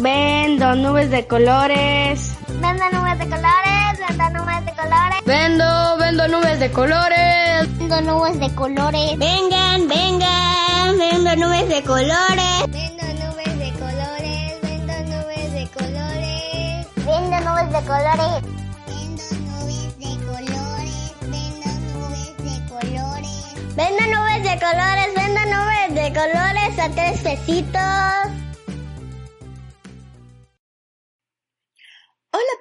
Vendo nubes de colores. Vendo nubes de colores, vendo nubes de colores. Vendo, vendo nubes de colores. Vendo nubes de colores. Vengan, vengan, vendo nubes de colores. Vendo nubes de colores, vendo nubes de colores. Vendo nubes de colores. Vendo nubes de colores, vendo nubes de colores a tres pesitos.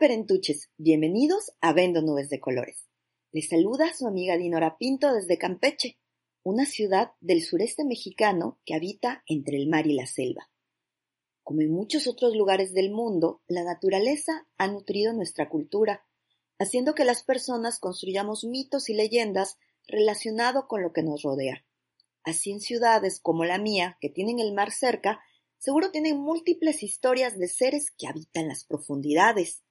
Perentuches, bienvenidos a Vendo Nubes de Colores. Les saluda su amiga Dinora Pinto desde Campeche, una ciudad del sureste mexicano que habita entre el mar y la selva. Como en muchos otros lugares del mundo, la naturaleza ha nutrido nuestra cultura, haciendo que las personas construyamos mitos y leyendas relacionados con lo que nos rodea. Así en ciudades como la mía, que tienen el mar cerca, seguro tienen múltiples historias de seres que habitan las profundidades.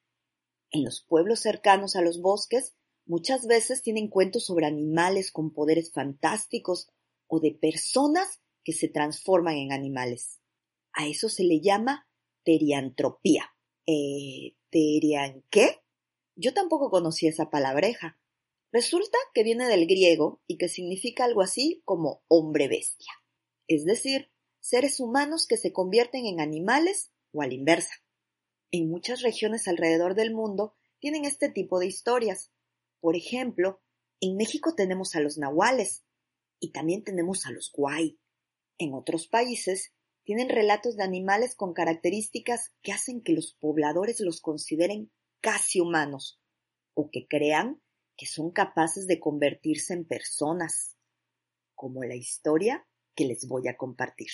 En los pueblos cercanos a los bosques, muchas veces tienen cuentos sobre animales con poderes fantásticos o de personas que se transforman en animales. A eso se le llama teriantropía. Eh, ¿Terian qué? Yo tampoco conocí esa palabreja. Resulta que viene del griego y que significa algo así como hombre bestia. Es decir, seres humanos que se convierten en animales o a la inversa. En muchas regiones alrededor del mundo tienen este tipo de historias. Por ejemplo, en México tenemos a los nahuales y también tenemos a los guay. En otros países tienen relatos de animales con características que hacen que los pobladores los consideren casi humanos o que crean que son capaces de convertirse en personas, como la historia que les voy a compartir.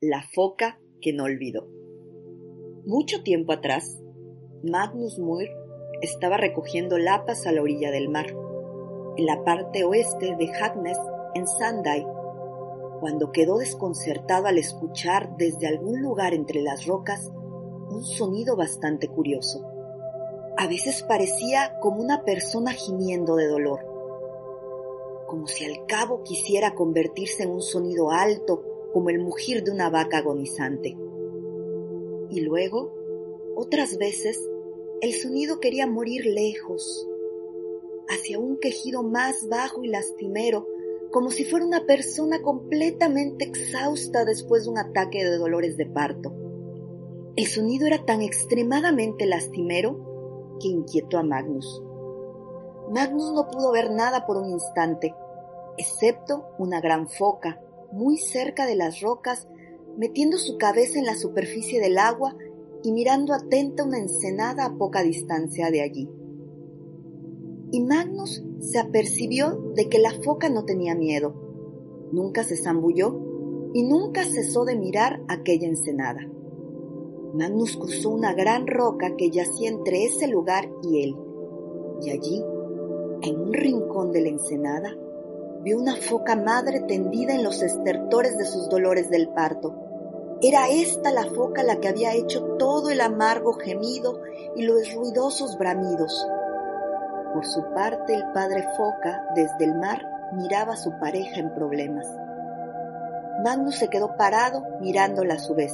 La foca que no olvidó. Mucho tiempo atrás, Magnus Muir estaba recogiendo lapas a la orilla del mar, en la parte oeste de Hagnes, en Sandai, cuando quedó desconcertado al escuchar desde algún lugar entre las rocas un sonido bastante curioso. A veces parecía como una persona gimiendo de dolor, como si al cabo quisiera convertirse en un sonido alto como el mugir de una vaca agonizante. Y luego, otras veces, el sonido quería morir lejos, hacia un quejido más bajo y lastimero, como si fuera una persona completamente exhausta después de un ataque de dolores de parto. El sonido era tan extremadamente lastimero que inquietó a Magnus. Magnus no pudo ver nada por un instante, excepto una gran foca, muy cerca de las rocas, metiendo su cabeza en la superficie del agua y mirando atenta una ensenada a poca distancia de allí. Y Magnus se apercibió de que la foca no tenía miedo, nunca se zambulló y nunca cesó de mirar aquella ensenada. Magnus cruzó una gran roca que yacía entre ese lugar y él, y allí, en un rincón de la ensenada, vio una foca madre tendida en los estertores de sus dolores del parto. Era esta la foca la que había hecho todo el amargo gemido y los ruidosos bramidos. Por su parte, el padre foca, desde el mar, miraba a su pareja en problemas. Magnus se quedó parado mirándola a su vez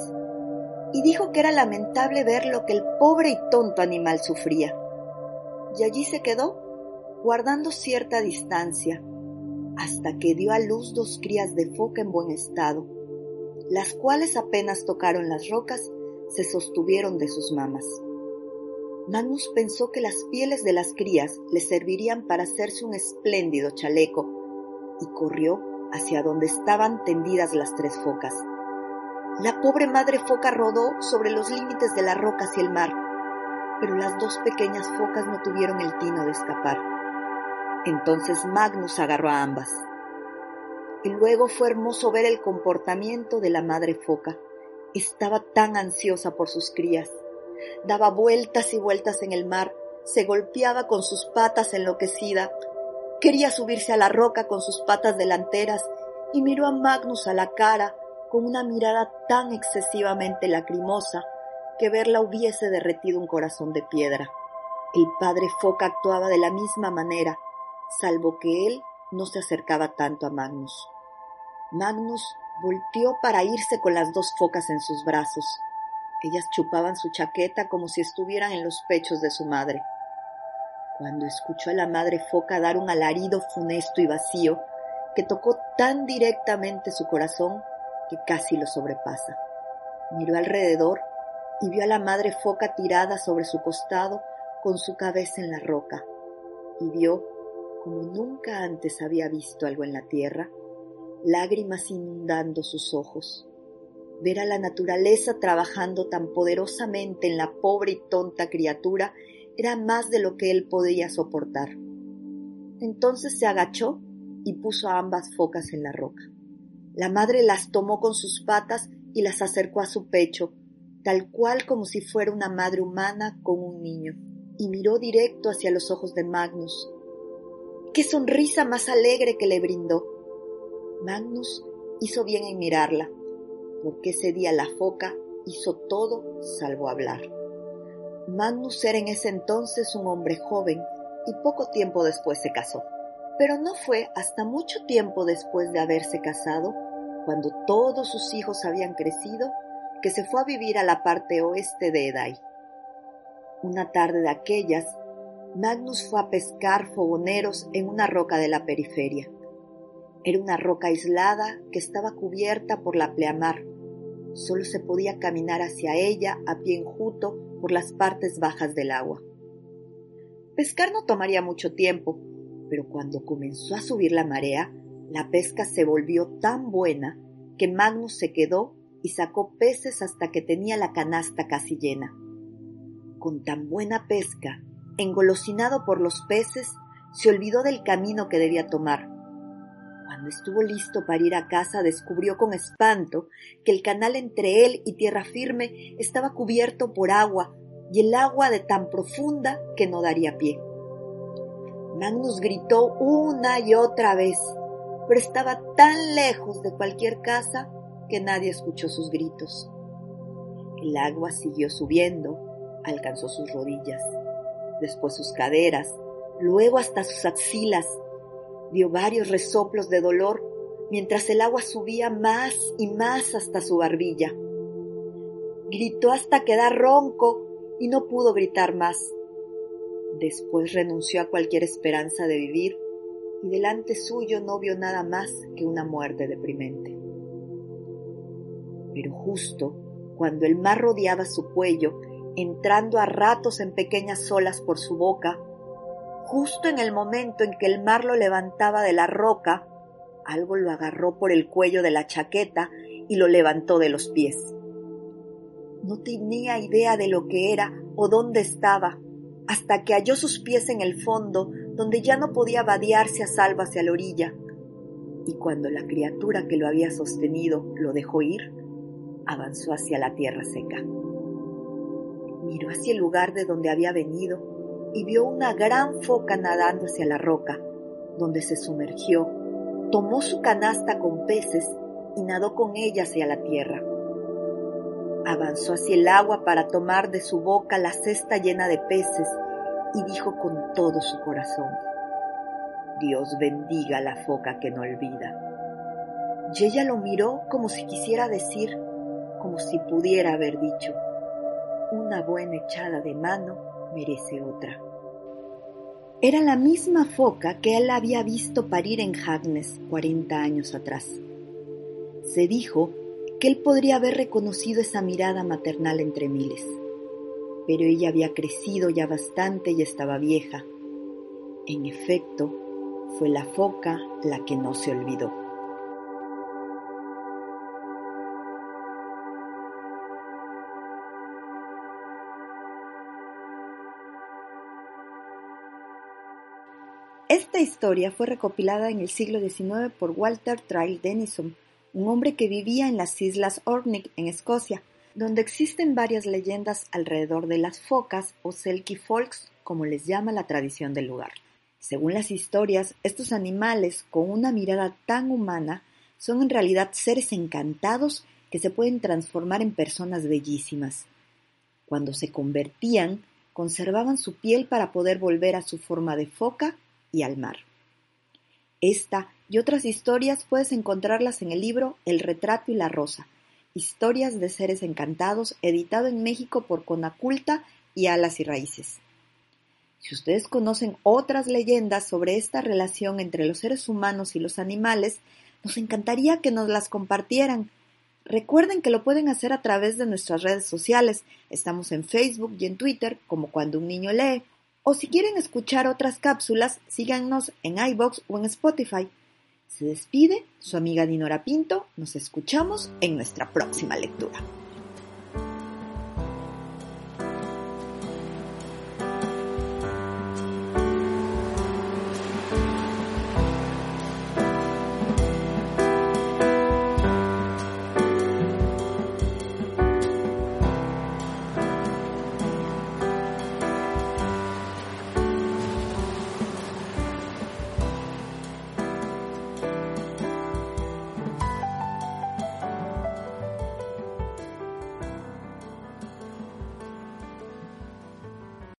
y dijo que era lamentable ver lo que el pobre y tonto animal sufría. Y allí se quedó, guardando cierta distancia, hasta que dio a luz dos crías de foca en buen estado, las cuales apenas tocaron las rocas, se sostuvieron de sus mamas. Magnus pensó que las pieles de las crías le servirían para hacerse un espléndido chaleco, y corrió hacia donde estaban tendidas las tres focas. La pobre madre foca rodó sobre los límites de la roca hacia el mar, pero las dos pequeñas focas no tuvieron el tino de escapar. Entonces Magnus agarró a ambas. Y luego fue hermoso ver el comportamiento de la madre foca. Estaba tan ansiosa por sus crías. Daba vueltas y vueltas en el mar, se golpeaba con sus patas enloquecida, quería subirse a la roca con sus patas delanteras y miró a Magnus a la cara con una mirada tan excesivamente lacrimosa que verla hubiese derretido un corazón de piedra. El padre Foca actuaba de la misma manera, salvo que él no se acercaba tanto a Magnus. Magnus volteó para irse con las dos focas en sus brazos. Ellas chupaban su chaqueta como si estuvieran en los pechos de su madre. Cuando escuchó a la madre foca dar un alarido funesto y vacío que tocó tan directamente su corazón que casi lo sobrepasa. Miró alrededor y vio a la madre foca tirada sobre su costado con su cabeza en la roca, y vio, como nunca antes había visto algo en la tierra, lágrimas inundando sus ojos. Ver a la naturaleza trabajando tan poderosamente en la pobre y tonta criatura era más de lo que él podía soportar. Entonces se agachó y puso ambas focas en la roca. La madre las tomó con sus patas y las acercó a su pecho, tal cual como si fuera una madre humana con un niño, y miró directo hacia los ojos de Magnus. ¡Qué sonrisa más alegre que le brindó! Magnus hizo bien en mirarla, porque ese día la foca hizo todo salvo hablar. Magnus era en ese entonces un hombre joven y poco tiempo después se casó. Pero no fue hasta mucho tiempo después de haberse casado, cuando todos sus hijos habían crecido, que se fue a vivir a la parte oeste de Edai. Una tarde de aquellas, Magnus fue a pescar fogoneros en una roca de la periferia. Era una roca aislada que estaba cubierta por la pleamar. Solo se podía caminar hacia ella a pie enjuto por las partes bajas del agua. Pescar no tomaría mucho tiempo, pero cuando comenzó a subir la marea, la pesca se volvió tan buena que Magnus se quedó y sacó peces hasta que tenía la canasta casi llena. Con tan buena pesca, engolosinado por los peces, se olvidó del camino que debía tomar. Cuando estuvo listo para ir a casa, descubrió con espanto que el canal entre él y tierra firme estaba cubierto por agua, y el agua de tan profunda que no daría pie. Magnus gritó una y otra vez, pero estaba tan lejos de cualquier casa que nadie escuchó sus gritos. El agua siguió subiendo, alcanzó sus rodillas, después sus caderas, luego hasta sus axilas. Dio varios resoplos de dolor mientras el agua subía más y más hasta su barbilla. Gritó hasta quedar ronco y no pudo gritar más. Después renunció a cualquier esperanza de vivir y delante suyo no vio nada más que una muerte deprimente. Pero justo cuando el mar rodeaba su cuello, entrando a ratos en pequeñas olas por su boca, justo en el momento en que el mar lo levantaba de la roca, algo lo agarró por el cuello de la chaqueta y lo levantó de los pies. No tenía idea de lo que era o dónde estaba, hasta que halló sus pies en el fondo, donde ya no podía vadearse a salvo hacia la orilla. Y cuando la criatura que lo había sostenido lo dejó ir, avanzó hacia la tierra seca. Miró hacia el lugar de donde había venido y vio una gran foca nadando hacia la roca, donde se sumergió, tomó su canasta con peces y nadó con ella hacia la tierra. Avanzó hacia el agua para tomar de su boca la cesta llena de peces y dijo con todo su corazón, Dios bendiga a la foca que no olvida. Y ella lo miró como si quisiera decir, como si pudiera haber dicho, una buena echada de mano merece otra. Era la misma foca que él había visto parir en Hagnes 40 años atrás. Se dijo que él podría haber reconocido esa mirada maternal entre miles. Pero ella había crecido ya bastante y estaba vieja. En efecto, fue la foca la que no se olvidó. Esta historia fue recopilada en el siglo XIX por Walter Traill Denison, un hombre que vivía en las islas Orkney, en Escocia, donde existen varias leyendas alrededor de las focas o Selkie Folks, como les llama la tradición del lugar. Según las historias, estos animales, con una mirada tan humana, son en realidad seres encantados que se pueden transformar en personas bellísimas. Cuando se convertían, conservaban su piel para poder volver a su forma de foca y al mar. Esta y otras historias puedes encontrarlas en el libro El retrato y la rosa, Historias de Seres Encantados, editado en México por Conaculta y Alas y Raíces. Si ustedes conocen otras leyendas sobre esta relación entre los seres humanos y los animales, nos encantaría que nos las compartieran. Recuerden que lo pueden hacer a través de nuestras redes sociales. Estamos en Facebook y en Twitter como Cuando un niño lee. O si quieren escuchar otras cápsulas, síganos en iBox o en Spotify. Se despide su amiga Dinora Pinto. Nos escuchamos en nuestra próxima lectura.